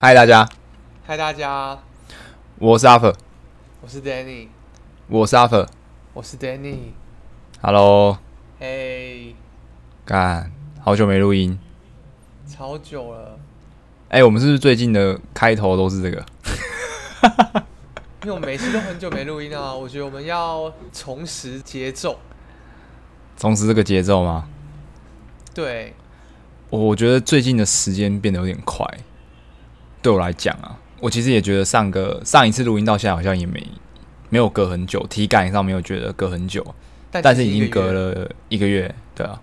嗨，大家，嗨，大家，我是阿粉，我是 Danny，我是阿粉我是 Danny。，Hello，嘿，干，好久没录音，超久了，哎、我们是不是最近的开头都是这个？因为我每次都很久没录音啊，我觉得我们要重拾节奏。重拾这个节奏吗？对，我我觉得最近的时间变得有点快，对我来讲啊，我其实也觉得上个上一次录音到现在好像也没没有隔很久，体感上没有觉得隔很久，但但是已经隔。了一个月，对啊，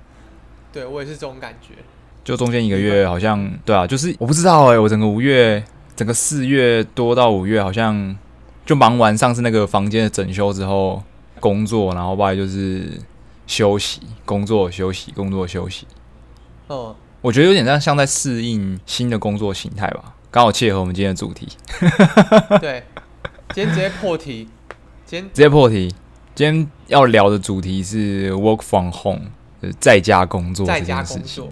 对我也是这种感觉。就中间一个月好像对啊，就是我不知道哎、我整个五月，整个四月多到五月，好像就忙完上次那个房间的整修之后，工作，然后外就是休息，工作休息，工作休息。嗯，我觉得有点像像在适应新的工作形态吧，刚好切合我们今天的主题，对，今天直接破题。今天直接破题。今天要聊的主题是 work from home，就是在家工作这件事情。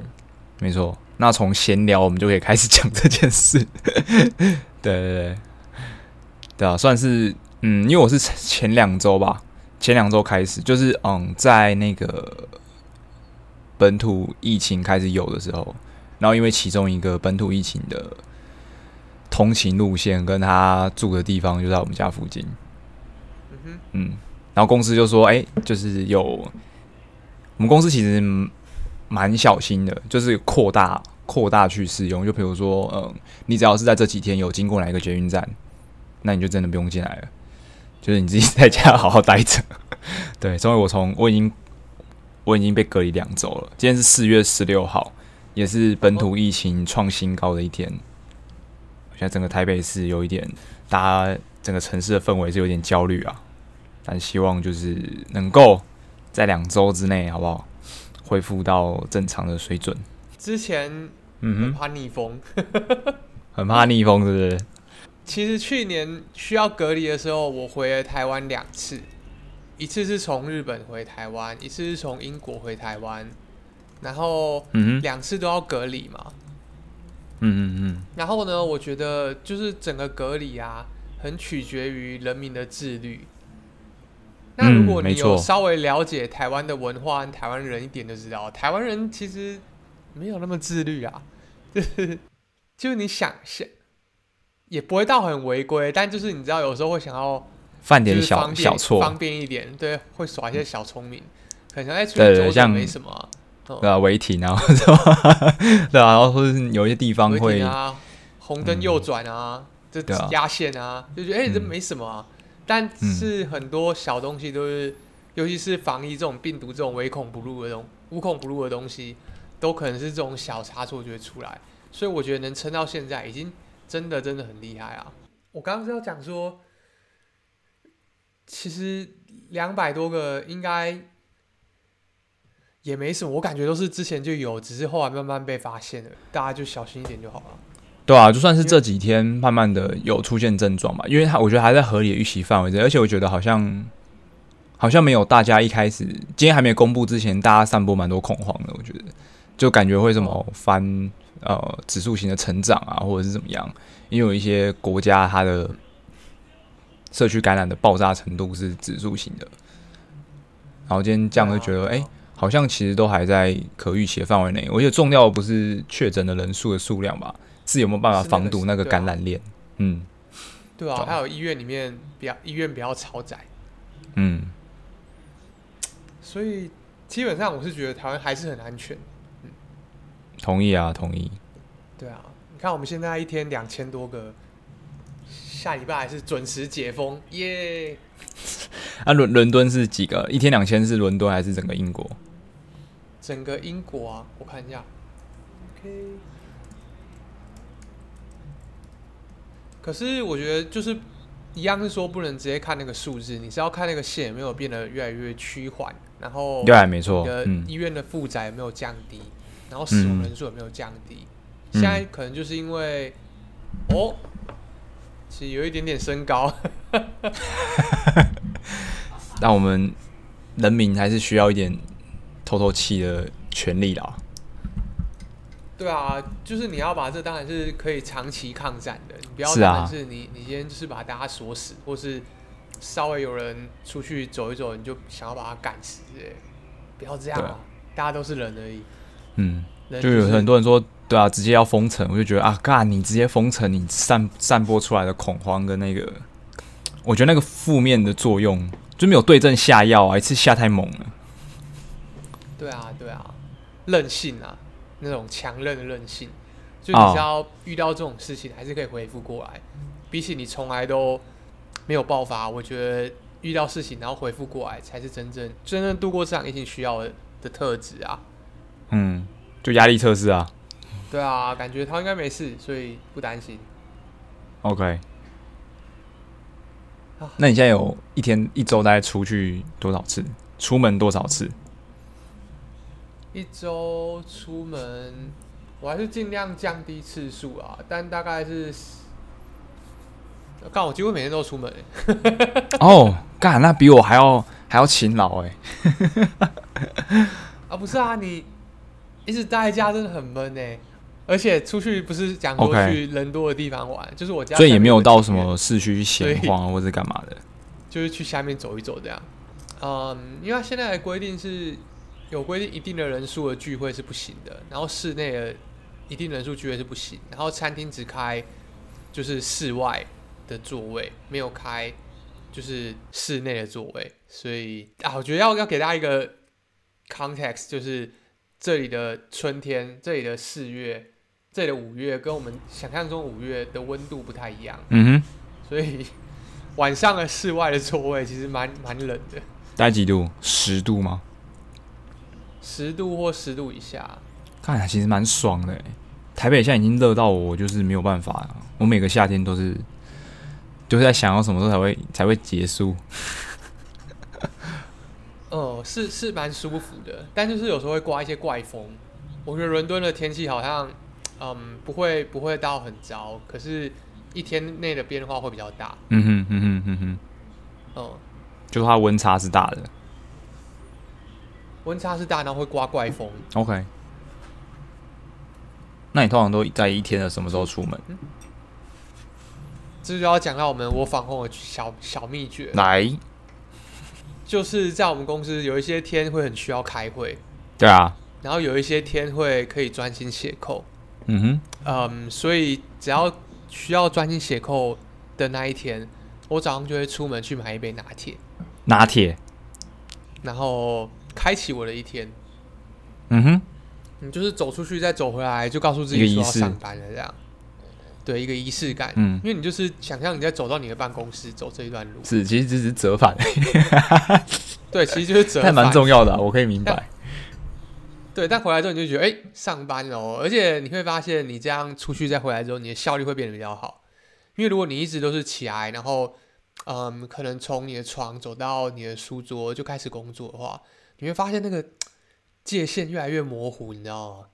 没错，那从闲聊我们就可以开始讲这件事。对对对，对啊，算是嗯，因为我是前两周吧，前两周开始，就是嗯，在那个本土疫情开始有的时候，然后因为其中一个本土疫情的通勤路线跟他住的地方就在我们家附近，嗯然后公司就说，哎、就是有我们公司其实蛮小心的，就是扩大扩大去试用。就比如说，嗯，你只要是在这几天有经过哪一个捷运站，那你就真的不用进来了，就是你自己在家好好待着。对，所以我从我已经我已经被隔离两周了，今天是四月十六号，也是本土疫情创新高的一天。现在整个台北市有一点，大家整个城市的氛围是有点焦虑啊。但希望就是能够在两周之内，好不好？恢复到正常的水准。之前嗯，很怕逆风。很怕逆风，是不是？其实去年需要隔离的时候，我回了台湾两次，一次是从日本回台湾，一次是从英国回台湾，然后嗯，两次都要隔离嘛。嗯嗯嗯嗯，然后呢，我觉得就是整个隔离啊，很取决于人民的自律。那如果你有稍微了解台湾的文化和台湾人一点，就知道台湾人其实没有那么自律啊，就 是就是你想想，也不会到很违规，但就是你知道有时候会想要犯点小小错，方便一点，对，会耍一些小聪明，可能在出对去走走对像没什么对啊，违停啊，是吧？对啊，然后或者是有一些地方违会停啊，红灯右转啊，这压线啊，就觉得哎、这嗯没什么啊。但是很多小东西都是，尤其是防疫这种病毒这种唯恐不入的东无孔不入的东西，都可能是这种小差错就会出来。所以我觉得能撑到现在，已经真的真的很厉害啊！我刚刚是要讲说，其实两百多个应该也没什么，我感觉都是之前就有，只是后来慢慢被发现了，大家就小心一点就好了。对啊，就算是这几天慢慢的有出现症状嘛，因为他我觉得还在合理的预期范围内，而且我觉得好像好像没有大家一开始今天还没公布之前，大家散播蛮多恐慌的，我觉得就感觉会什么翻呃指数型的成长啊，或者是怎么样，因为有一些国家它的社区感染的爆炸程度是指数型的，然后今天这样就觉得哎。好像其实都还在可预期的范围内，而且重要的不是确诊的人数的数量吧，是有没有办法防堵那个感染链？嗯对啊，还有医院里面不要医院不要超载，嗯，所以基本上我是觉得台湾还是很安全。同意啊，同意。对啊，你看我们现在一天两千多个，下礼拜还是准时解封，耶、啊，伦伦敦是几个？一天两千是伦敦还是整个英国？整个英国啊，我看一下，OK。可是我觉得就是一样是说不能直接看那个数字，你是要看那个线有没有变得越来越趋缓，然后对啊，没错。医院的负载有没有降低，然后死亡人数有没有降低？嗯现在可能就是因为哦，其实有一点点升高，但我们人民还是需要一点透透气的权利啦。对啊，就是你要把这当然是可以长期抗战的，你不要是啊当然是你你今天就是把大家锁死，或是稍微有人出去走一走，你就想要把他赶死，哎，不要这样对啊，大家都是人而已，嗯，人就有很多人说，对啊，直接要封城，我就觉得啊，干你直接封城，你散散播出来的恐慌跟那个，我觉得那个负面的作用就没有对症下药啊，一次下太猛了。对啊对啊，韧性啊，那种强韧的韧性，就哦你只要遇到这种事情，还是可以恢复过来，比起你从来都没有爆发，我觉得遇到事情然后恢复过来，才是真正真正度过这场疫情需要的的特质啊。嗯，就压力测试啊。对啊，感觉他应该没事，所以不担心。OK 啊。那你现在有一天一周大概出去多少次？出门多少次？一周出门，我还是尽量降低次数啊，但大概是，干我几乎每天都出门欸、哦，干，那比我还要还要勤劳哎、啊，不是啊，你一直待在家真的很闷哎、而且出去不是讲过去人多的地方玩就是我家，所以也没有到什，么市区去闲所以晃啊或者干嘛的。就是去下面走一走这样。嗯，因为它现在的规定是有规定一定的人数的聚会是不行的，然后室内的一定人数聚会是不行，然后餐厅只开就是室外的座位，没有开就是室内的座位，所以啊，我觉得要要给大家一个 context，就是这里的春天，这里的四月，这里的五月跟我们想象中五月的温度不太一样，嗯哼，所以晚上的室外的座位其实蛮蛮冷的，大概几度？十度吗？十度或十度以下。看起来其实蛮爽的、欸。台北现在已经热到我，就是没有办法了。我每个夏天都是，就是在想要什么时候才会才会结束。哦、是是蛮舒服的，但就是有时候会刮一些怪风。我觉得伦敦的天气好像，嗯，不会不会到很糟，可是一天内的变化会比较大。嗯哼嗯哼嗯哼，嗯，就是它温差是大的。温差是大，然后会刮怪风。OK，那你通常都在一天的什么时候出门？这就要讲到我们我防控的小小秘诀，来，就是在我们公司有一些天会很需要开会，对啊，然后有一些天会可以专心写扣。嗯哼，嗯，所以只要需要专心写扣的那一天，我早上就会出门去买一杯拿铁，拿铁，然后开启我的一天。嗯哼，你就是走出去再走回来，就告诉自己说要上班了，这样。对，一个仪式感。嗯因为你就是想象你在走到你的办公室走这一段路，是，其实只是折返，对，其实就是折但蛮。重要的啊、我可以明白。对，但回来之后你就觉得，哎、上班哦，而且你会发现，你这样出去再回来之后，你的效率会变得比较好。因为如果你一直都是起来，然后，嗯，可能从你的床走到你的书桌就开始工作的话，你会发现那个界限越来越模糊，你知道吗？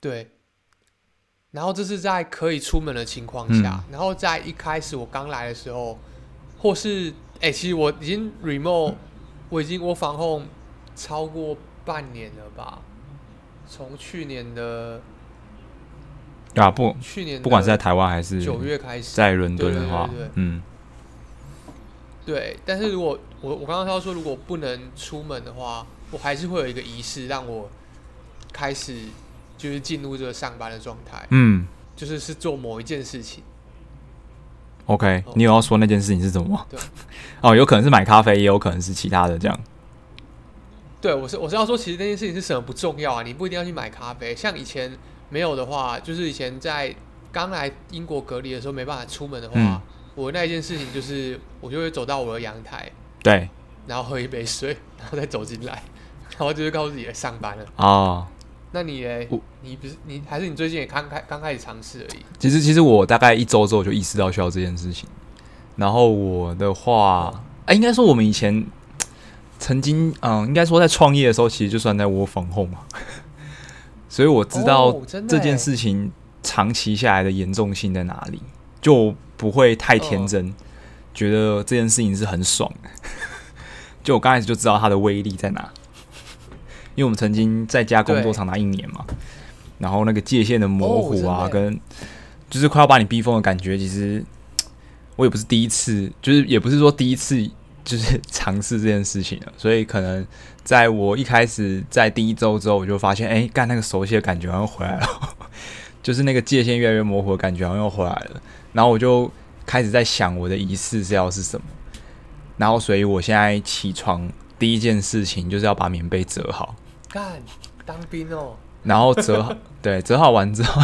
对。然后这是在可以出门的情况下，然后在一开始我刚来的时候，或是哎、其实我已经 remote，我已经我防控超过半年了吧？从去年的啊，不去年不管是在台湾还是九月开始，在伦敦的话对对对对，嗯，对。但是如果我我刚刚要说，如果不能出门的话，我还是会有一个仪式，让我开始就是进入这个上班的状态，嗯就是是做某一件事情。，OK，哦你有要说那件事情是什么吗对？哦，有可能是买咖啡，也有可能是其他的这样。对，我是我是要说，其实那件事情是什么不重要啊，你不一定要去买咖啡。像以前没有的话，就是以前在刚来英国隔离的时候没办法出门的话，嗯我那一件事情就是我就会走到我的阳台，对然后喝一杯水，然后再走进来，然后就是告诉自己来上班了。哦，那你嘞我？你不是你还是你最近也刚开刚开始尝试而已？其实其实我大概一周之后就意识到需要这件事情。然后我的话，哎、应该说我们以前 曾经，嗯，应该说在创业的时候，其实就算在窝房后嘛，所以我知道哦真的这件欸事情长期下来的严重性在哪里，就不会太天真，觉得这件事情是很爽。的。就我刚开始就知道它的威力在哪，因为我们曾经在家工作长达一年嘛，然后那个界限的模糊啊，哦跟就是快要把你逼疯的感觉，其实我也不是第一次，就是也不是说第一次就是 尝试这件事情了，所以可能在我一开始在第一周之后，我就发现，哎、干那个熟悉的感觉好像回来了，就是那个界限越来越模糊的感觉好像又回来了，然后我就开始在想我的仪式是要是什么，然后所以我现在起床第一件事情就是要把棉被折好。干当兵哦，然后折好，对，折好完之后，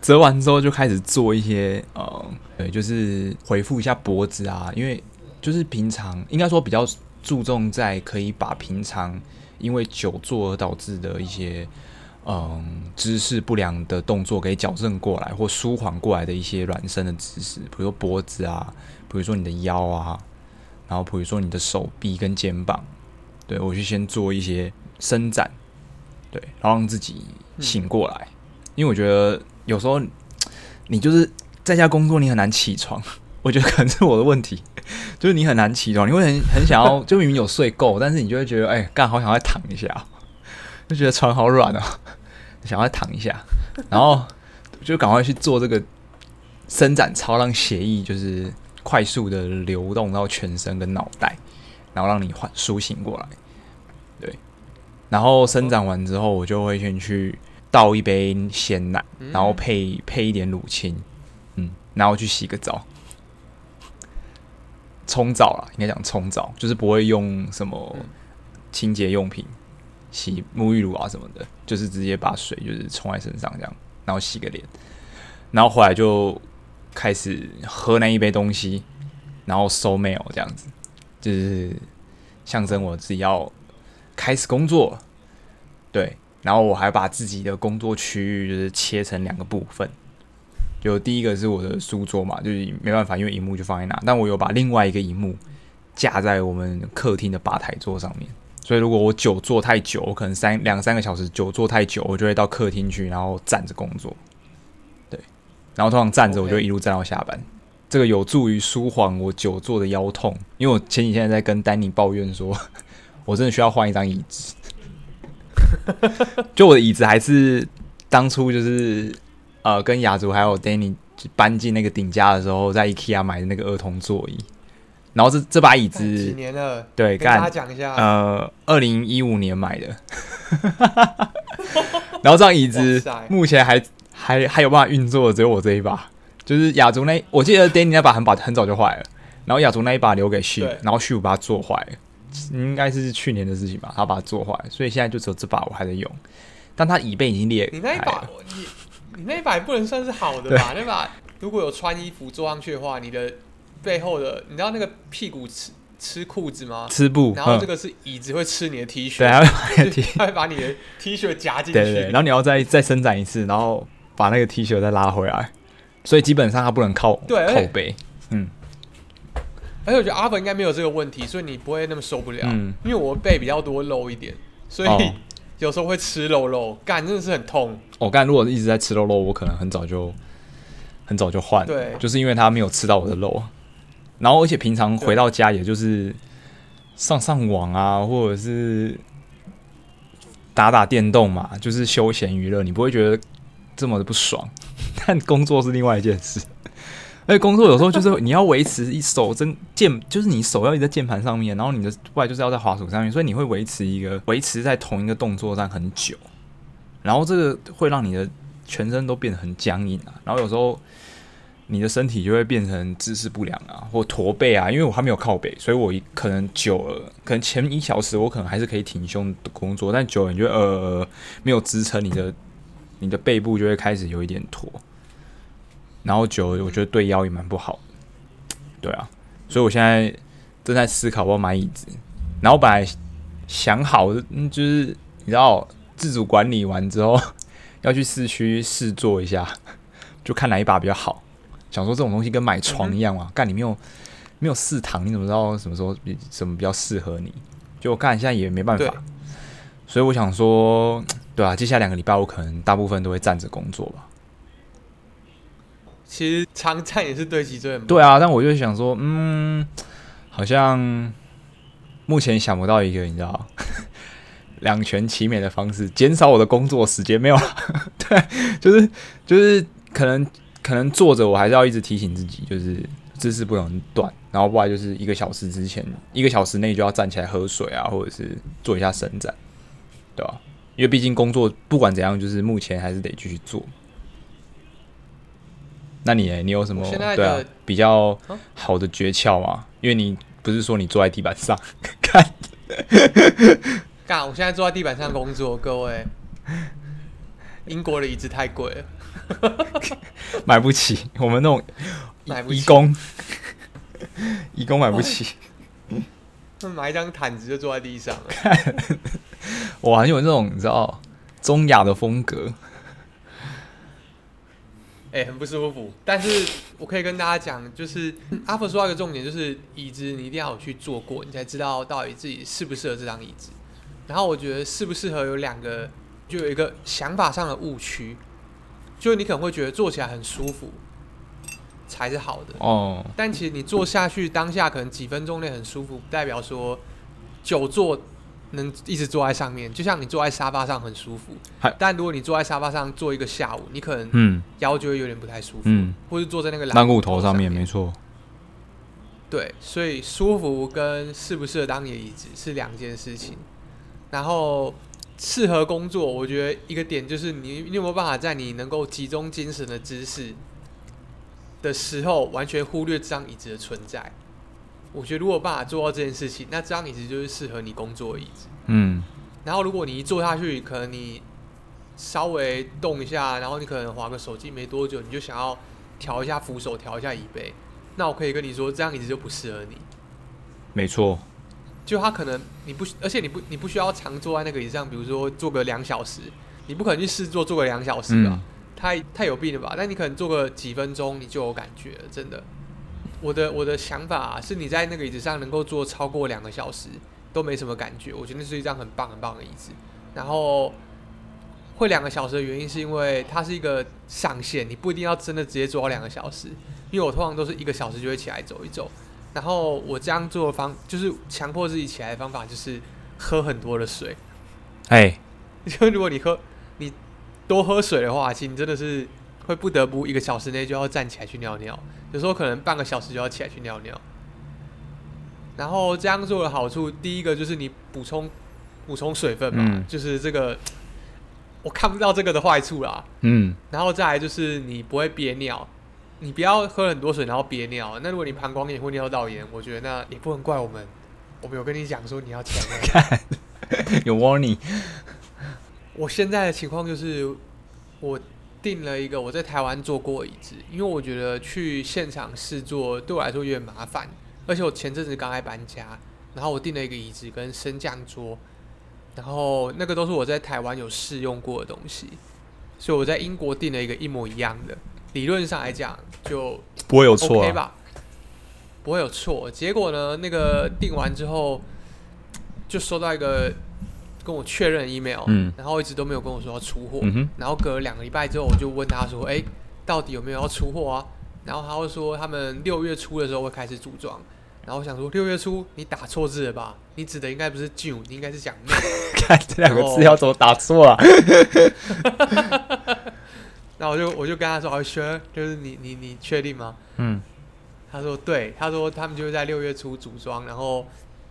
折完之后就开始做一些呃，对，就是回复一下脖子啊，因为就是平常应该说比较注重在可以把平常因为久坐而导致的一些嗯姿势不良的动作给矫正过来或舒缓过来的一些软身的姿势，比如说脖子啊，比如说你的腰啊，然后比如说你的手臂跟肩膀，对我就先做一些伸展。对，然后让自己醒过来，因为我觉得有时候你就是在家工作，你很难起床。我觉得可能是我的问题，就是你很难起床，你会很很想要，就明明有睡够，但是你就会觉得，哎、干好想再躺一下，就觉得床好软啊，想要躺一下，然后就赶快去做这个伸展操，让血液就是快速的流动到全身跟脑袋，然后让你缓苏醒过来。对。然后伸展完之后，我就会先去倒一杯鲜奶，嗯然后配配一点乳清，嗯，然后去洗个澡，冲澡啦，应该讲冲澡，就是不会用什么嗯。清洁用品，洗沐浴乳啊什么的，就是直接把水就是冲在身上这样，然后洗个脸，然后后来就开始喝那一杯东西，然后收 mail 这样子，就是象征我自己要开始工作，对，然后我还把自己的工作区域就是切成两个部分，就第一个是我的书桌嘛，就是没办法，因为荧幕就放在那，但我有把另外一个荧幕架在我们客厅的吧台桌上面，所以如果我久坐太久，我可能三两三个小时久坐太久，我就会到客厅去，然后站着工作，对，然后通常站着我就一路站到下班。这个有助于舒缓我久坐的腰痛，因为我前几天在跟丹尼抱怨说，我真的需要换一张椅子。就我的椅子还是当初就是呃跟雅竹还有 Danny 搬进那个顶家的时候，在 IKEA 买的那个儿童座椅。然后这这把椅子几子，年了，对，跟大家讲一下，呃，二零一五年买的。然后这张椅子目前还还还有办法运作的只有我这一把，就是雅竹那，我记得 Danny 那把很把很早就坏了，然后雅竹那一把留给旭对，然后旭把它做坏了，应该是去年的事情吧，他把它做坏，所以现在就只有这把我还在用，但它椅背已经裂你那一把，，你你那一把也不能算是好的吧？那把如果有穿衣服坐上去的话，你的背后的，你知道那个屁股吃吃裤子吗？吃布，嗯然后这个是椅子会吃你的 T 恤，对，它会把你的 T 恤夹进去。对对对，然后你要再再伸展一次，然后把那个 T 恤再拉回来，所以基本上它不能靠对靠背，嗯而且我觉得阿本应该没有这个问题，所以你不会那么受不了。嗯，因为我背比较多肉一点，所以、哦 有时候会吃肉肉，干真的是很痛。我刚才如果一直在吃肉肉，我可能很早就很早就换，对就是因为他没有吃到我的肉，然后而且平常回到家也就是上上网啊，或者是打打电动嘛，就是休闲娱乐，你不会觉得这么的不爽，但工作是另外一件事。而且工作有时候就是你要维持一手真键，就是你手要一直在键盘上面，然后你的外就是要在滑鼠上面，所以你会维持一个维持在同一个动作上很久，然后这个会让你的全身都变得很僵硬啊，然后有时候你的身体就会变成姿势不良啊，或驼背啊，因为我还没有靠背，所以我可能久了，可能前一小时我可能还是可以挺胸的工作，但久了你就呃没有支撑，你的你的背部就会开始有一点驼，然后久了我觉得对腰也蛮不好，对啊，所以我现在正在思考要不要买椅子，然后本来想好的就是你知道自主管理完之后 要去市区试坐一下，就看哪一把比较好。想说这种东西跟买床一样嘛，干你没有没有试躺，你怎么知道什么时候比什么比较适合你？就我干现在也没办法，所以我想说，对啊，接下来两个礼拜我可能大部分都会站着工作吧。其实长站也是对脊椎很对啊，但我就想说，嗯，好像目前想不到一个，你知道，两全其美的方式，减少我的工作时间。没有了，对，就是就是可能可能坐着，我还是要一直提醒自己，就是姿势不能断，然后不然就是一个小时之前，一个小时内就要站起来喝水啊，或者是做一下伸展，对吧？因为毕竟工作不管怎样，就是目前还是得继续做。那你你有什么对啊比较好的诀窍吗？因为你不是说你坐在地板上看？干！我现在坐在地板上工作，各位，英国的椅子太贵了，买不起。我们那种买不起，义工，义工买不起。买一张毯子就坐在地上了。哇，有那种你知道中亚的风格。哎，很不舒服。但是我可以跟大家讲，就是阿福说到一个重点，就是椅子你一定要有去坐过，你才知道到底自己适不适合这张椅子。然后我觉得适不适合有两个，就有一个想法上的误区，就是你可能会觉得坐起来很舒服才是好的哦。但其实你坐下去当下可能几分钟内很舒服，不代表说久坐。能一直坐在上面，就像你坐在沙发上很舒服。但如果你坐在沙发上坐一个下午，你可能腰就会有点不太舒服。嗯，或是坐在那个蓝骨头上面，没错。对，所以舒服跟适不适合当椅子是两件事情。然后适合工作，我觉得一个点就是你你有没有办法在你能够集中精神的知识的时候，完全忽略这张椅子的存在。我觉得如果办法做到这件事情，那这张椅子就是适合你工作的椅子。嗯。然后如果你一坐下去，可能你稍微动一下，然后你可能划个手机没多久，你就想要调一下扶手，调一下椅背，那我可以跟你说，这张椅子就不适合你。没错。就他可能你不，而且你不你不需要常坐在那个椅子上，比如说坐个两小时，你不可能去试坐坐个两小时吧？太太有病了吧？但你可能坐个几分钟，你就有感觉了，真的。我的我的想法是，你在那个椅子上能够坐超过两个小时都没什么感觉，我觉得是一张很棒很棒的椅子。然后会两个小时的原因是因为它是一个上限，你不一定要真的直接坐到两个小时。因为我通常都是一个小时就会起来走一走。然后我这样做的方就是强迫自己起来的方法就是喝很多的水。哎，因为如果你喝你多喝水的话，其实你真的是会不得不一个小时内就要站起来去尿尿。有时候可能半个小时就要起来去尿尿，然后这样做的好处，第一个就是你补充补充水分嘛，就是这个我看不到这个的坏处啦。嗯，然后再来就是你不会憋尿，你不要喝很多水然后憋尿。那如果你膀胱炎或尿道炎，我觉得那也不能怪我们，我们有跟你讲说你要起来 看，有 warning。我现在的情况就是我。订了一个我在台湾坐过椅子，因为我觉得去现场试坐对我来说有点麻烦，而且我前阵子刚来搬家，然后我订了一个椅子跟升降桌，然后那个都是我在台湾有试用过的东西，所以我在英国订了一个一模一样的，理论上来讲就不会有错吧？不会有错。结果呢，那个订完之后就收到一个。跟我确认 email，然后一直都没有跟我说要出货，然后隔了两个礼拜之后，我就问他说：“哎，到底有没有要出货啊？”然后他会说他们六月初的时候会开始组装。然后我想说六月初你打错字了吧？你指的应该不是 June，你应该是讲 May。看这两个字要怎么打错啊？那我就我就跟他说：“好，sure，就是你你你确定吗？”嗯，他说对，他说他们就是在六月初组装，然后。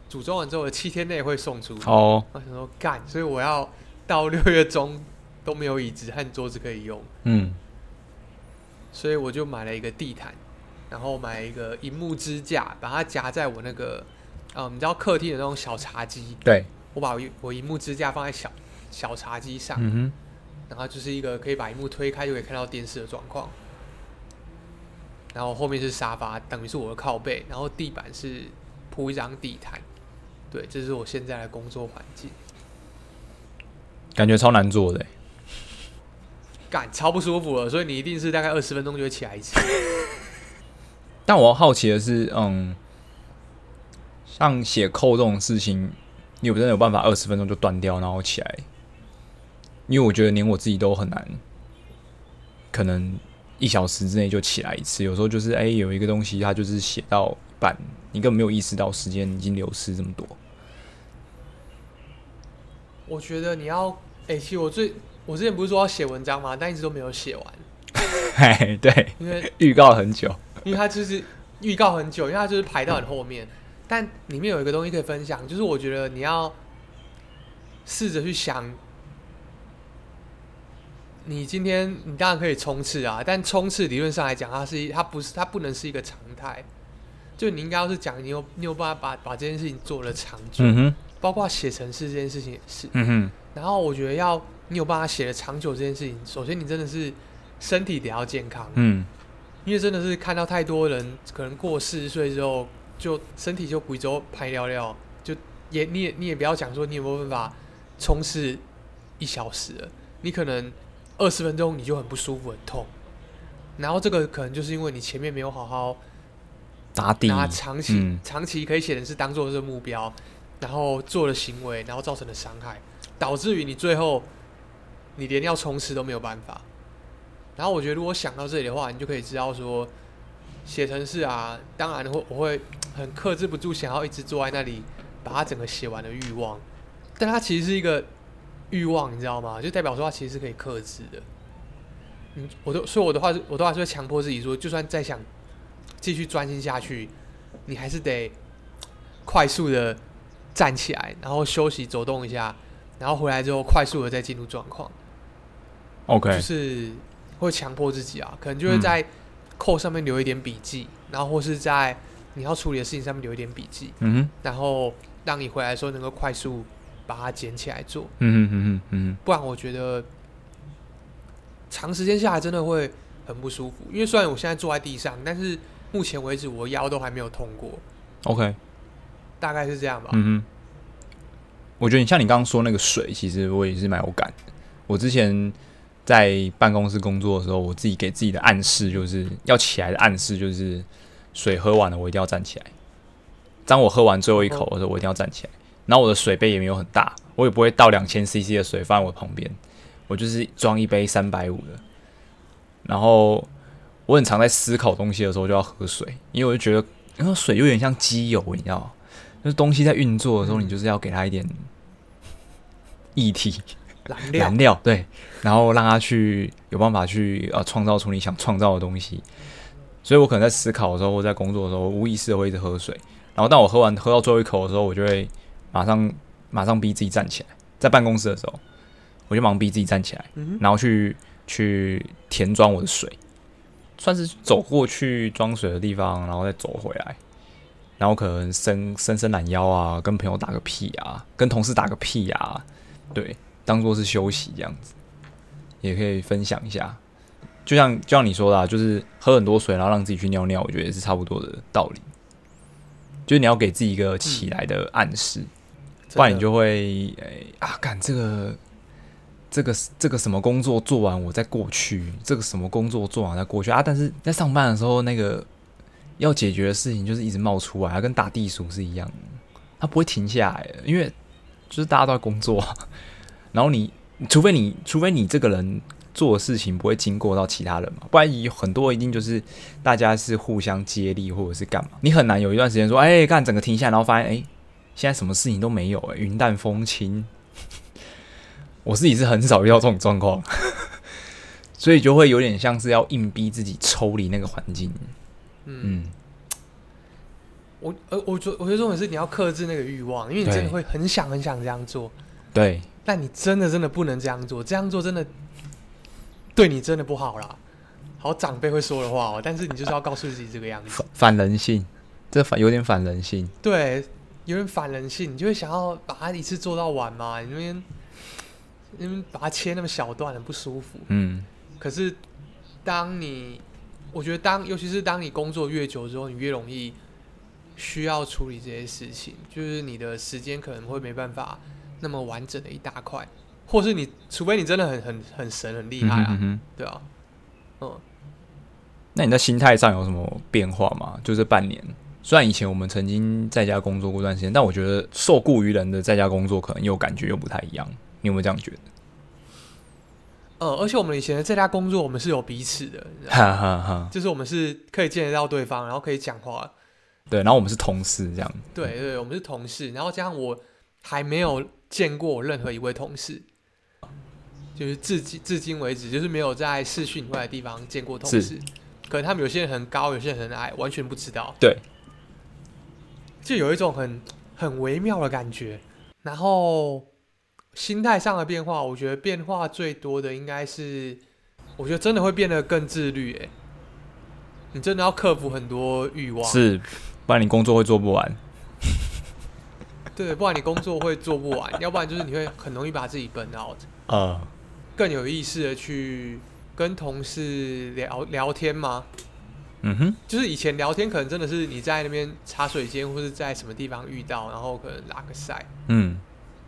组装完之后，七天内会送出。哦，我想说干，所以我要到 六月中都没有椅子和桌子可以用。嗯，所以我就买了一个地毯，然后买一个荧幕支架，把它夹在我那个，嗯，你知道客厅的那种小茶几。对，我把我荧幕支架放在小小茶几上，嗯哼，然后就是一个可以把荧幕推开就可以看到电视的状况。然后后面是沙发，等于是我的靠背，然后地板是铺一张地毯。对，这是我现在的工作环境，感觉超难做的，感超不舒服了，所以你一定是大概二十分钟就会起来一次。但我好奇的是，嗯，像写扣这种事情，你有真的有办法二十分钟就断掉，然后起来？因为我觉得连我自己都很难，可能一小时之内就起来一次。有时候就是，哎，有一个东西它就是写到一半。你根本没有意识到时间已经流失这么多。我觉得你要，哎、其实我最我之前不是说要写文章吗？但一直都没有写完，嘿，对，因为预告很久，因为它就是预告很久，因为它就是排到很后面。但里面有一个东西可以分享，就是我觉得你要试着去想，你今天你当然可以冲刺啊，但冲刺理论上来讲，它是一它不是它不能是一个常态。就你应该要是讲你有你有办法把把这件事情做了长久，包括写程式这件事情也是。然后我觉得要你有办法写的长久这件事情，首先你真的是身体得要健康，嗯，因为真的是看到太多人可能过四十岁之后就身体就贵州排尿尿，就也你也你也不要讲说你有没有办法冲刺一小时了，你可能二十分钟你就很不舒服很痛，然后这个可能就是因为你前面没有好好打底，拿长期、嗯。长期可以写的是当做这个目标，然后做的行为，然后造成的伤害，导致于你最后你连要冲刺都没有办法。然后我觉得如果想到这里的话，你就可以知道说，写程式啊，当然会我会很克制不住想要一直坐在那里把它整个写完的欲望，但它其实是一个欲望，你知道吗？就代表说它其实是可以克制的。嗯，我都所以我的话是，我都还是会强迫自己说，就算再想继续专心下去，你还是得快速的站起来，然后休息走动一下，然后回来之后快速的再进入状况，，OK，就是会强迫自己啊，可能就会嗯在扣上面留一点笔记，然后或是在你要处理的事情上面留一点笔记，嗯哼，然后让你回来的时候能够快速把它捡起来做，嗯哼，嗯哼，嗯不然我觉得长时间下来真的会很不舒服。因为虽然我现在坐在地上，但是目前为止我腰都还没有痛过，，OK，大概是这样吧。嗯哼，我觉得你像你刚刚说那个水，其实我也是蛮有感的。我之前在办公室工作的时候，我自己给自己的暗示就是要起来的暗示就是水喝完了，我一定要站起来。当我喝完最后一口的时候，我一定要站起来。然后我的水杯也没有很大，我也不会倒两千 CC 的水放在我旁边，我就是装一杯三百五的。然后我很常在思考东西的时候就要喝水，因为我就觉得，因为水有点像机油，你知道吗？就是东西在运作的时候，嗯你就是要给它一点液体、燃料燃料，对，然后让它去有办法去呃创造出你想创造的东西。所以我可能在思考的时候，或在工作的时候，无意识的会一直喝水。然后当我喝完喝到最后一口的时候，我就会马上马上逼自己站起来。在办公室的时候，我就忙逼自己站起来，然后去去填装我的水，算是走过去装水的地方，然后再走回来，然后可能伸伸伸懒腰啊，跟朋友打个屁啊，跟同事打个屁啊，对，当做是休息这样子，也可以分享一下。就像就像你说的、啊，就是喝很多水，然后让自己去尿尿，我觉得也是差不多的道理。就是你要给自己一个起来的暗示，不然你就会诶、啊，干这个这个这个什么工作做完我再过去，这个什么工作做完再过去啊。但是在上班的时候，那个要解决的事情就是一直冒出来，跟打地鼠是一样，它不会停下来，因为就是大家都在工作。然后你除非你除非你这个人做的事情不会经过到其他人嘛，不然有很多一定就是大家是互相接力或者是干嘛，你很难有一段时间说，哎、干整个停下，然后发现，哎、现在什么事情都没有、哎，云淡风轻。我自己是很少遇到这种状况，所以就会有点像是要硬逼自己抽离那个环境。嗯，嗯，我呃，我觉我觉得重点是你要克制那个欲望，因为你真的会很想很想这样做，对，但你真的真的不能这样做，这样做真的对你真的不好啦。好长辈会说的话哦，但是你就是要告诉自己这个样子，反人性，这反有点反人性。对，有点反人性，你就会想要把它一次做到完嘛，你那边那边把它切那么小段，很不舒服。嗯，可是，当你，我觉得当，尤其是当你工作越久之后，你越容易需要处理这些事情，就是你的时间可能会没办法那么完整的一大块，或是你，除非你真的很很很神很厉害啊，嗯哼嗯哼。对啊，嗯，那你在心态上有什么变化吗？就这半年，虽然以前我们曾经在家工作过一段时间，但我觉得受雇于人的在家工作可能又感觉又不太一样。你有没有这样觉得？呃，而且我们以前在家工作，我们是有彼此的，哈哈哈，就是我们是可以见得到对方，然后可以讲话，对，然后我们是同事这样。对对，我们是同事，然后加上我还没有见过任何一位同事，就是至今至今为止，就是没有在视讯以外的地方见过同事。可能他们有些人很高，有些人很矮，完全不知道。对，就有一种很很微妙的感觉。然后心态上的变化，我觉得变化最多的应该是，我觉得真的会变得更自律。哎，你真的要克服很多欲望，是，不然你工作会做不完。对，不然你工作会做不完，要不然就是你会很容易把自己 burn out。啊，更有意识的去。跟同事聊聊天吗？嗯哼，就是以前聊天可能真的是你在那边茶水间或者在什么地方遇到，然后可能拉个赛。嗯，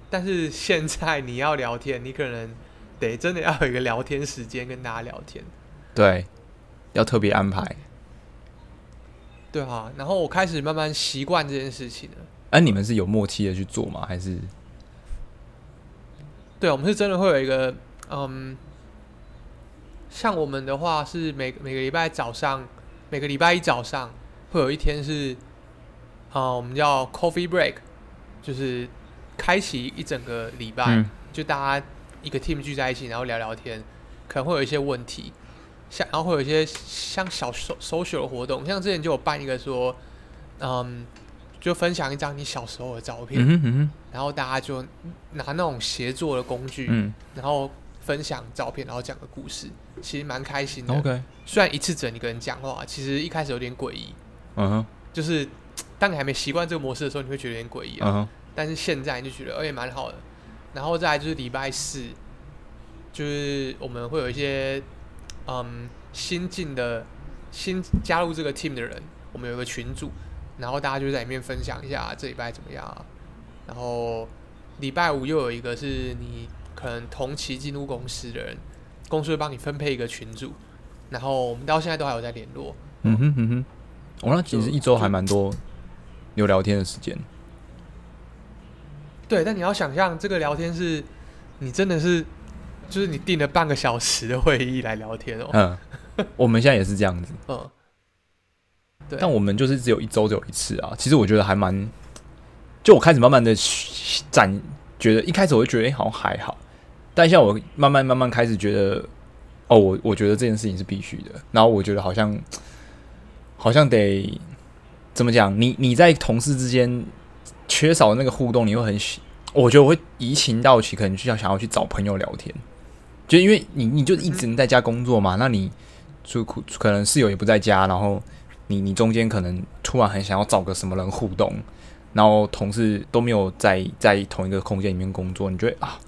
但是现在你要聊天，你可能得真的要有一个聊天时间跟大家聊天。对，要特别安排。对啊，然后我开始慢慢习惯这件事情了。哎，你们是有默契的去做吗？还是？对，我们是真的会有一个嗯。像我们的话是每每个礼拜早上，每个礼拜一早上会有一天是，啊，我们叫 coffee break，就是开启一整个礼拜，就大家一个 team 聚在一起，然后聊聊天，可能会有一些问题，像然后会有一些像小 social 的活动，像之前就有办一个说，嗯，就分享一张你小时候的照片，然后大家就拿那种协作的工具，然后。分享照片，然后讲个故事，其实蛮开心的。OK，虽然一次整一个人讲话，其实一开始有点诡异。嗯哼，就是当你还没习惯这个模式的时候，你会觉得有点诡异啊。但是现在你就觉得，哎，蛮好的。然后再来就是礼拜四，就是我们会有一些嗯新进的新加入这个 team 的人，我们有个群组，然后大家就在里面分享一下这礼拜怎么样。然后礼拜五又有一个是你。可能同期进入公司的人，公司会帮你分配一个群组，然后我们到现在都还有在联络。嗯哼嗯哼，我那其实一周还蛮多有聊天的时间。对，但你要想象这个聊天是，你真的是，就是你定了半个小时的会议来聊天哦。嗯，我们现在也是这样子。嗯，对。但我们就是只有一周只有一次啊。其实我觉得还蛮，就我开始慢慢的展，觉得一开始我就觉得哎，好像还好。但像我慢慢慢慢开始觉得，哦，我我觉得这件事情是必须的。然后我觉得好像好像得怎么讲？你你在同事之间缺少那个互动，你会很喜，我觉得我会移情到起，可能就要想要去找朋友聊天。就因为你你就一直在家工作嘛，那你就可能室友也不在家，然后你你中间可能突然很想要找个什么人互动，然后同事都没有在在同一个空间里面工作，你觉得啊？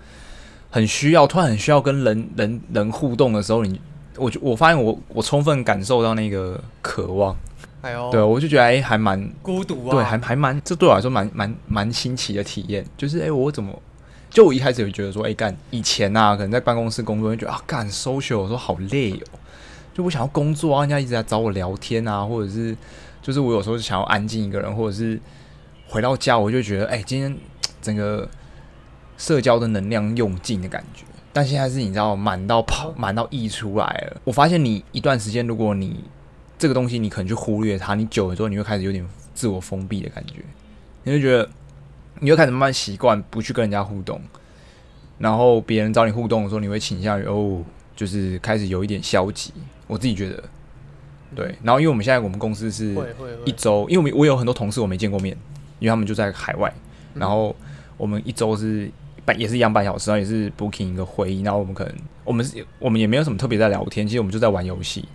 很需要，突然很需要跟人人人互动的时候，你，我我发现我我充分感受到那个渴望，哎呦，对，我就觉得哎，还蛮孤独啊，对，还还蛮，这对我来说蛮蛮蛮新奇的体验，就是哎，我怎么，就我一开始会觉得说，哎干，以前啊，可能在办公室工作，就觉得啊干，social，我说好累哦，就我想要工作啊，人家一直在找我聊天啊，或者是，就是我有时候想要安静一个人，或者是回到家，我就觉得哎，今天整个。社交的能量用尽的感觉，但现在是你知道满到跑满到溢出来了。我发现你一段时间，如果你这个东西你可能去忽略它，你久了之后你会开始有点自我封闭的感觉，你会觉得你会开始慢慢习惯不去跟人家互动，然后别人找你互动的时候，你会倾向于哦，就是开始有一点消极。我自己觉得，对。然后因为我们现在我们公司是一周，因为我我有很多同事我没见过面，因为他们就在海外，然后我们一周是。也是一样半小时，然后也是 booking 一个会议，然后我们可能我们是我们也没有什么特别在聊天，其实我们就在玩游戏。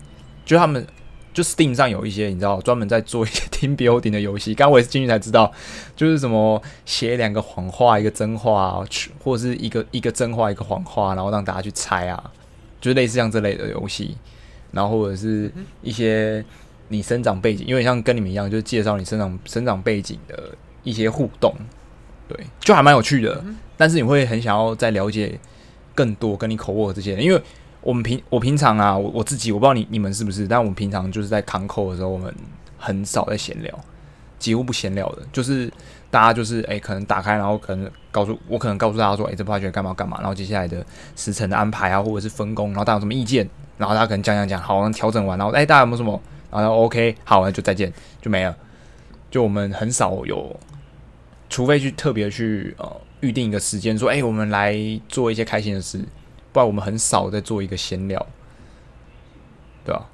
就他们就 Steam 上有一些你知道专门在做一些 team building 的游戏，刚我也是进去才知道，就是什么写两个谎话一个真话，或者是一个一个真话一个谎话，然后让大家去猜啊，就类似像这类的游戏，然后或者是一些你生长背景，因为像跟你们一样，就是介绍你生长生长背景的一些互动。对，就还蛮有趣的，但是你会很想要再了解更多跟你口握这些，因为我们平我平常啊，我我自己我不知道你你们是不是，但我们平常就是在扛口的时候，我们很少在闲聊，几乎不闲聊的，就是大家就是哎，可能打开，然后可能告诉我，可能告诉大家说，哎，这 project 干嘛干嘛，然后接下来的时程的安排啊，或者是分工，然后大家有什么意见，然后大家可能讲讲讲，好，调整完，然后哎，大家有没有什么，然后 OK，好，那就再见，就没了，就我们很少有。除非去特别去呃预定一个时间，说，哎、我们来做一些开心的事，不然我们很少在做一个闲聊，对吧、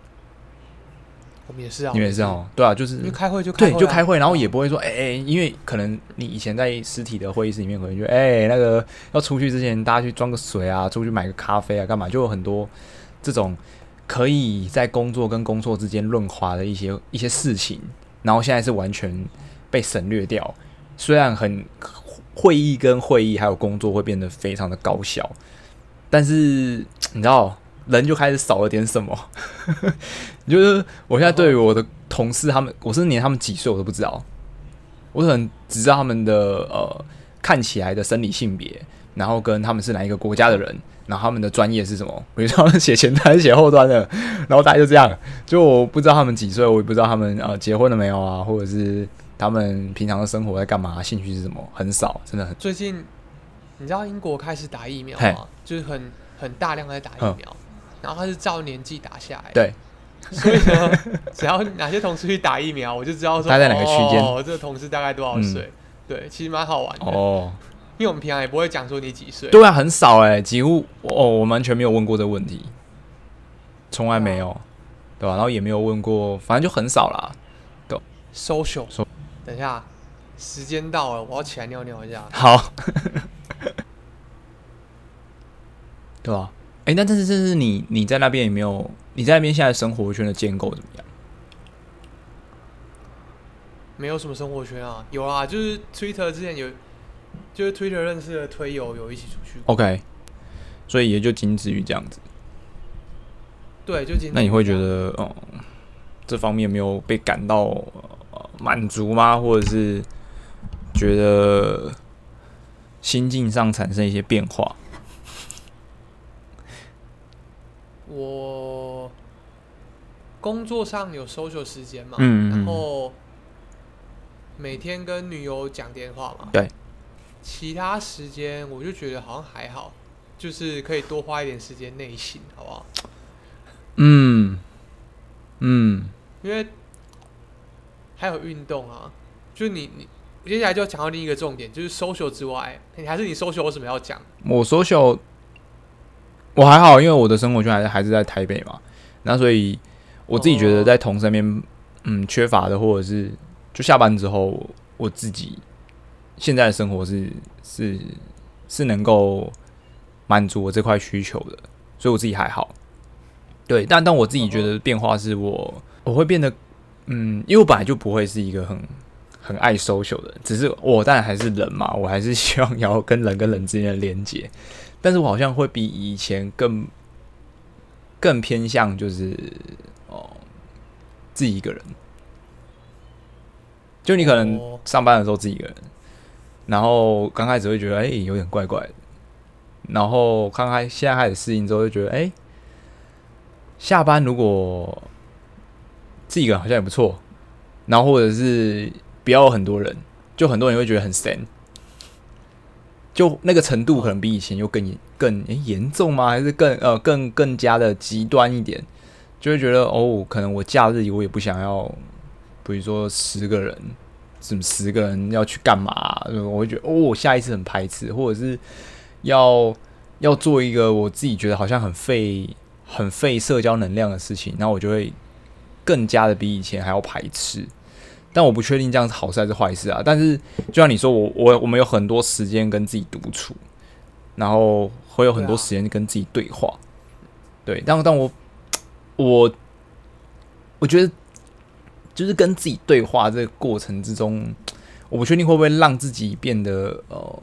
我们也是啊，你们也是哦，对啊，就是因为开会就开会对，啊就开会，然后也不会说，哎、哎、因为可能你以前在实体的会议室里面，可能就，哎、那个要出去之前，大家去装个水啊，出去买个咖啡啊，干嘛，就有很多这种可以在工作跟工作之间润滑的一些一些事情，然后现在是完全被省略掉。虽然很会议跟会议还有工作会变得非常的高效，但是 你知道，人就开始少了点什么。就是我现在对于我的同事，他们我是连他们几岁我都不知道，我可能只知道他们的呃看起来的生理性别，然后跟他们是哪一个国家的人，然后他们的专业是什么，比如说写前端、写后端的，然后大概就这样。就我不知道他们几岁，我也不知道他们呃结婚了没有啊，或者是他们平常的生活在干嘛，兴趣是什么，很少，真的很最近你知道英国开始打疫苗吗？就是很很大量在打疫嗯苗，然后他是照年纪打下来的。对，所以呢，只要哪些同事去打疫苗，我就知道说在哪个区间哦，这个同事大概多少岁？对，其实蛮好玩的。哦。因为我们平常也不会讲说你几岁。对啊，很少哎、几乎哦，我完全没有问过这个问题，从来没有，对吧、然后也没有问过，反正就很少啦。social，So- 等一下，时间到了，我要起来尿尿一下。好，对吧、哎、那但是这是你你在那边有没有？你在那边现在生活圈的建构怎么样？没有什么生活圈啊，有啊，就是 Twitter 之前有，就是 Twitter 认识的推友有一起出去。OK，所以也就仅止于这样子。对，就今天那你会觉得，哦、这方面没有被感到呃满足吗？或者是觉得心境上产生一些变化？我工作上有 social 时间嘛，嗯然后每天跟女友讲电话嘛，对，其他时间我就觉得好像还好，就是可以多花一点时间内心，好不好？嗯嗯，因为还有运动啊，就是你你接下来就要讲到另一个重点，就是 social 之外，你还是你 social 有什么要讲？我 social 我还好，因为我的生活圈还是还是在台北嘛，那所以我自己觉得在同身边，嗯，缺乏的或者是就下班之后，我自己现在的生活是是是能够满足我这块需求的，所以我自己还好。对，但但我自己觉得变化是我我会变得，嗯，因为我本来就不会是一个很很爱 social 的人，只是我当然还是人嘛，我还是希望要跟人跟人之间的连接，但是我好像会比以前更更偏向就是哦自己一个人，就你可能哦。上班的时候自己一个人，然后刚开始会觉得哎、有点怪怪的，然后刚开现在开始适应之后就觉得哎、下班如果自己一个人好像也不错，然后或者是不要很多人，就很多人会觉得很神，就那个程度可能比以前又更更诶严、重吗？还是更呃更更加的极端一点？就会觉得哦，可能我假日我也不想要，比如说十个人，什么十个人要去干嘛、我会觉得哦，我下一次很排斥，或者是要要做一个我自己觉得好像很费很费社交能量的事情，然后我就会更加的比以前还要排斥。但我不确定这样是好事还是坏事啊。但是就像你说，我我我们有很多时间跟自己独处，然后会有很多时间跟自己对话。对，但但我我我觉得就是跟自己对话这个过程之中，我不确定会不会让自己变得呃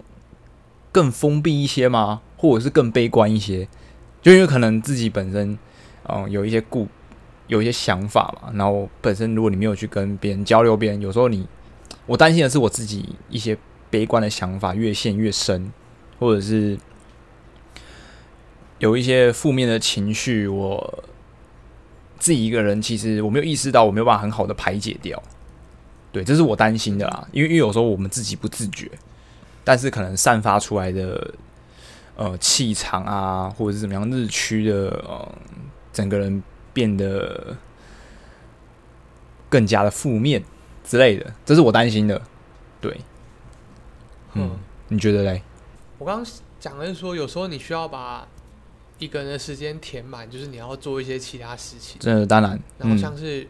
更封闭一些吗？或者是更悲观一些？就因为可能自己本身嗯、有一些顾有一些想法嘛，然后本身如果你没有去跟别人交流，别人有时候你我担心的是我自己一些悲观的想法越陷越深，或者是有一些负面的情绪，我自己一个人其实我没有意识到，我没有办法很好的排解掉。对，这是我担心的啦，因为因为有时候我们自己不自觉，但是可能散发出来的呃气场啊，或者是怎么样日趋的呃整个人变得更加的负面之类的，这是我担心的。对，嗯嗯，你觉得嘞？我刚刚讲的是说，有时候你需要把一个人的时间填满，就是你要做一些其他事情，这当然，然后嗯像是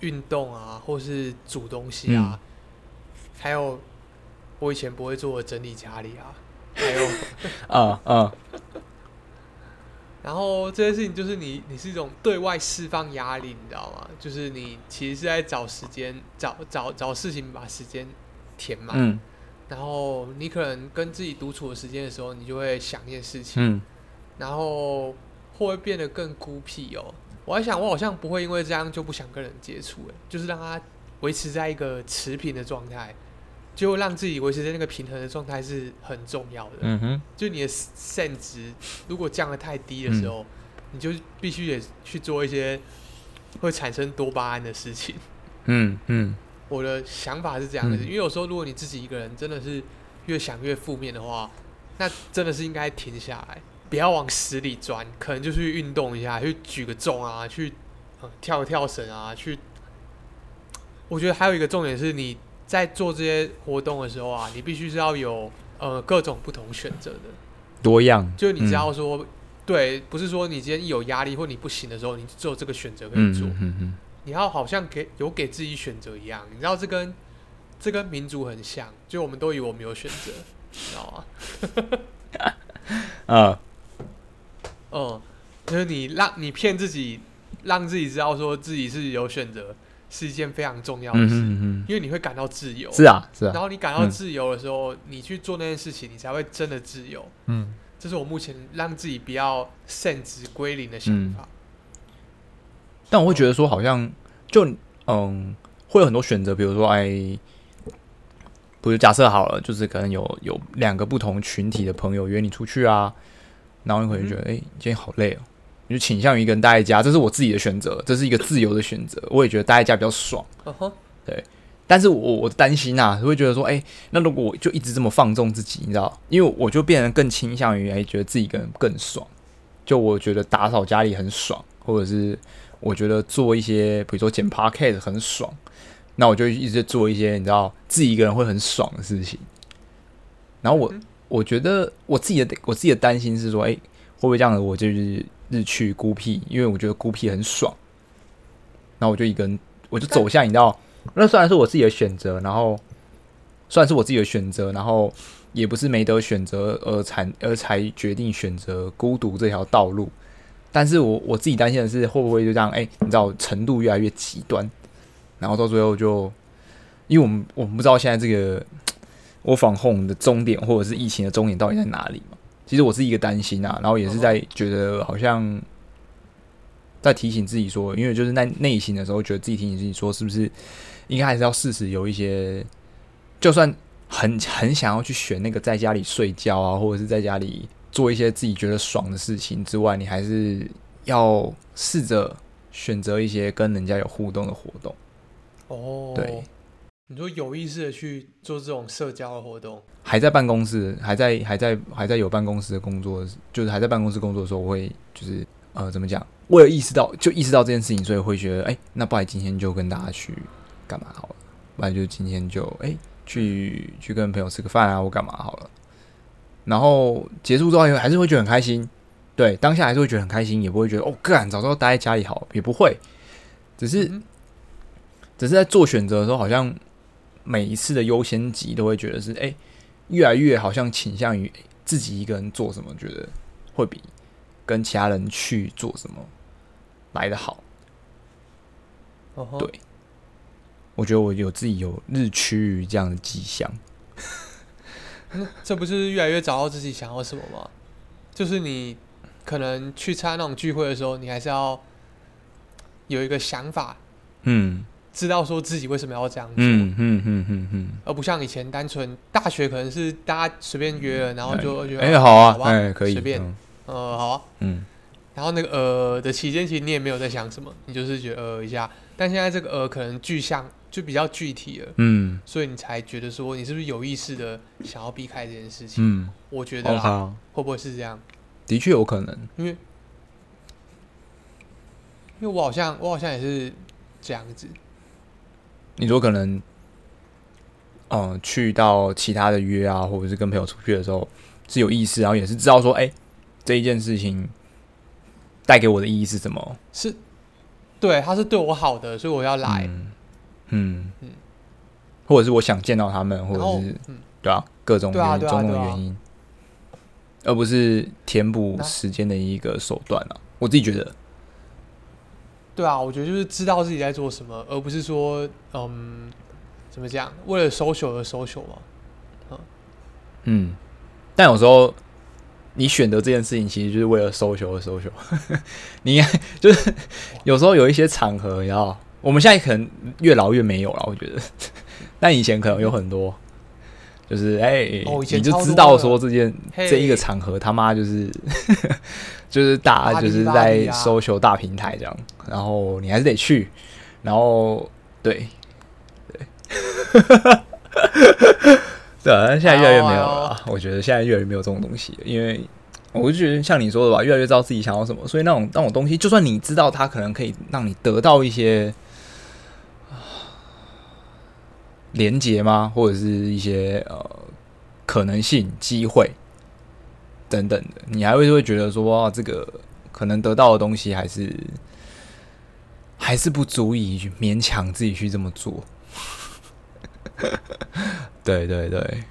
运动啊，或是煮东西啊，还有我以前不会做的整理家里啊，还有，啊啊，然后这件事情就是你你是一种对外释放压力，你知道吗？就是你其实是在找时间，找找找事情把时间填满，嗯然后你可能跟自己独处的时间的时候，你就会想一件事情。嗯然后会不会变得更孤僻哦？我还想，我好像不会因为这样就不想跟人接触，诶，就是让他维持在一个持平的状态，就让自己维持在那个平衡的状态是很重要的。嗯哼，就你的肾值如果降得太低的时候，你就必须得去做一些会产生多巴胺的事情。嗯嗯我的想法是这样的，嗯因为有时候如果你自己一个人真的是越想越负面的话，那真的是应该停下来，不要往死里钻，可能就去运动一下，去举个重啊，去、呃、跳跳绳啊，去。我觉得还有一个重点是，你在做这些活动的时候啊，你必须是要有呃各种不同选择的，多样，就你只要说、对，不是说你今天一有压力或你不行的时候，你只有这个选择可以嗯做。嗯嗯。你要好像给有给自己选择一样，你知道这跟这跟民族很像，就我们都以为我们有选择，你知道吗？嗯 啊嗯，就是你让你骗自己，让自己知道说自己是有选择，是一件非常重要的嗯事，嗯嗯，因为你会感到自由。是啊是啊，然后你感到嗯自由的时候，你去做那件事情，你才会真的自由。嗯这是我目前让自己比较甚至归零的想嗯法。但我会觉得说，好像就嗯，会有很多选择，比如说，哎，不是假设好了，就是可能有有两个不同群体的朋友约你出去啊，然后你可能觉得，哎、今天好累哦，你就倾向于一个人待在家，这是我自己的选择，这是一个自由的选择，我也觉得待在家比较爽。嗯哼，但是我我担心啊，会觉得说，哎、那如果我就一直这么放纵自己，你知道，因为我就变得更倾向于，哎、觉得自己一个人更爽。就我觉得打扫家里很爽，或者是我觉得做一些，比如说剪 podcast 很爽，那我就一直做一些你知道自己一个人会很爽的事情。然后我嗯我觉得我自己的我自己的担心是说，哎、会不会这样子我就是日去孤僻？因为我觉得孤僻很爽，然后我就一个人，我就走向你知道。那虽然是我自己的选择，然后虽然是我自己的选择，然后也不是没得选择而才而才决定选择孤独这条道路，但是我我自己担心的是会不会就这样，哎、你知道程度越来越极端，然后到最后就，因为我们我们不知道现在这个 我防控的终点或者是疫情的终点到底在哪里嘛，其实我是一个担心啊，然后也是在觉得好像。在提醒自己说，因为就是在内心的时候，觉得自己提醒自己说，是不是应该还是要适时有一些，就算很很想要去选那个在家里睡觉啊，或者是在家里做一些自己觉得爽的事情之外，你还是要试着选择一些跟人家有互动的活动。哦，对，你说有意识的去做这种社交的活动，还在办公室，还在还在还在有办公室的工作，就是还在办公室工作的时候，我会就是呃怎么讲？我有意识到就意识到这件事情，所以会觉得哎、那不然今天就跟大家去干嘛好了？不然就今天就哎、去去跟朋友吃个饭啊，或干嘛好了。然后结束之后还是会觉得很开心，对，当下还是会觉得很开心，也不会觉得哦，干早知道待在家里好，也不会，只是嗯只是在做选择的时候，好像每一次的优先级都会觉得是哎、越来越好像倾向于、自己一个人做什么，觉得会比跟其他人去做什么来的好。对我觉得我有自己有日趋于这样的迹象。这不是越来越找到自己想要什么吗？就是你可能去参加那种聚会的时候，你还是要有一个想法，嗯知道说自己为什么要这样做，嗯嗯嗯嗯嗯，而不像以前单纯大学可能是大家随便约了，然后就觉得哎、好啊，吧哎、可以，随便。嗯。呃好啊，嗯。然后那个呃的期间，其实你也没有在想什么，你就是觉得呃一下，但现在这个呃可能具象就比较具体了，嗯。所以你才觉得说你是不是有意识的想要避开这件事情？嗯，我觉得啦，OK，会不会是这样？的确有可能。因为因为我好像我好像也是这样子，你说可能，嗯、去到其他的约啊，或者是跟朋友出去的时候，是有意思，然后也是知道说，哎、这一件事情带给我的意义是什么。是，对，他是对我好的，所以我要来。嗯嗯嗯或者是我想见到他们，或者是，嗯，对啊，各种种种原因，而不是填补时间的一个手段啊。我自己觉得，对啊，我觉得就是知道自己在做什么，而不是说，嗯，怎么讲，为了 social 而 social 嘛。嗯，但有时候你选择这件事情，其实就是为了 social 而 social。你应该就是有时候有一些场合，然后我们现在可能越老越没有了，我觉得。但以前可能有很多，就是哎、哦你就知道说这件这一个场合他妈就是 就是大就是在 social 大平台这样，然后你还是得去，然后对对。对啊，但现在越来越没有了啦。我觉得现在越来越没有这种东西，因为我就觉得像你说的吧，越来越知道自己想要什么，所以那种那种东西，就算你知道它可能可以让你得到一些连接吗，或者是一些呃可能性、机会等等的，你还会会觉得说，哇，这个可能得到的东西还是还是不足以勉强自己去这么做。对 对对，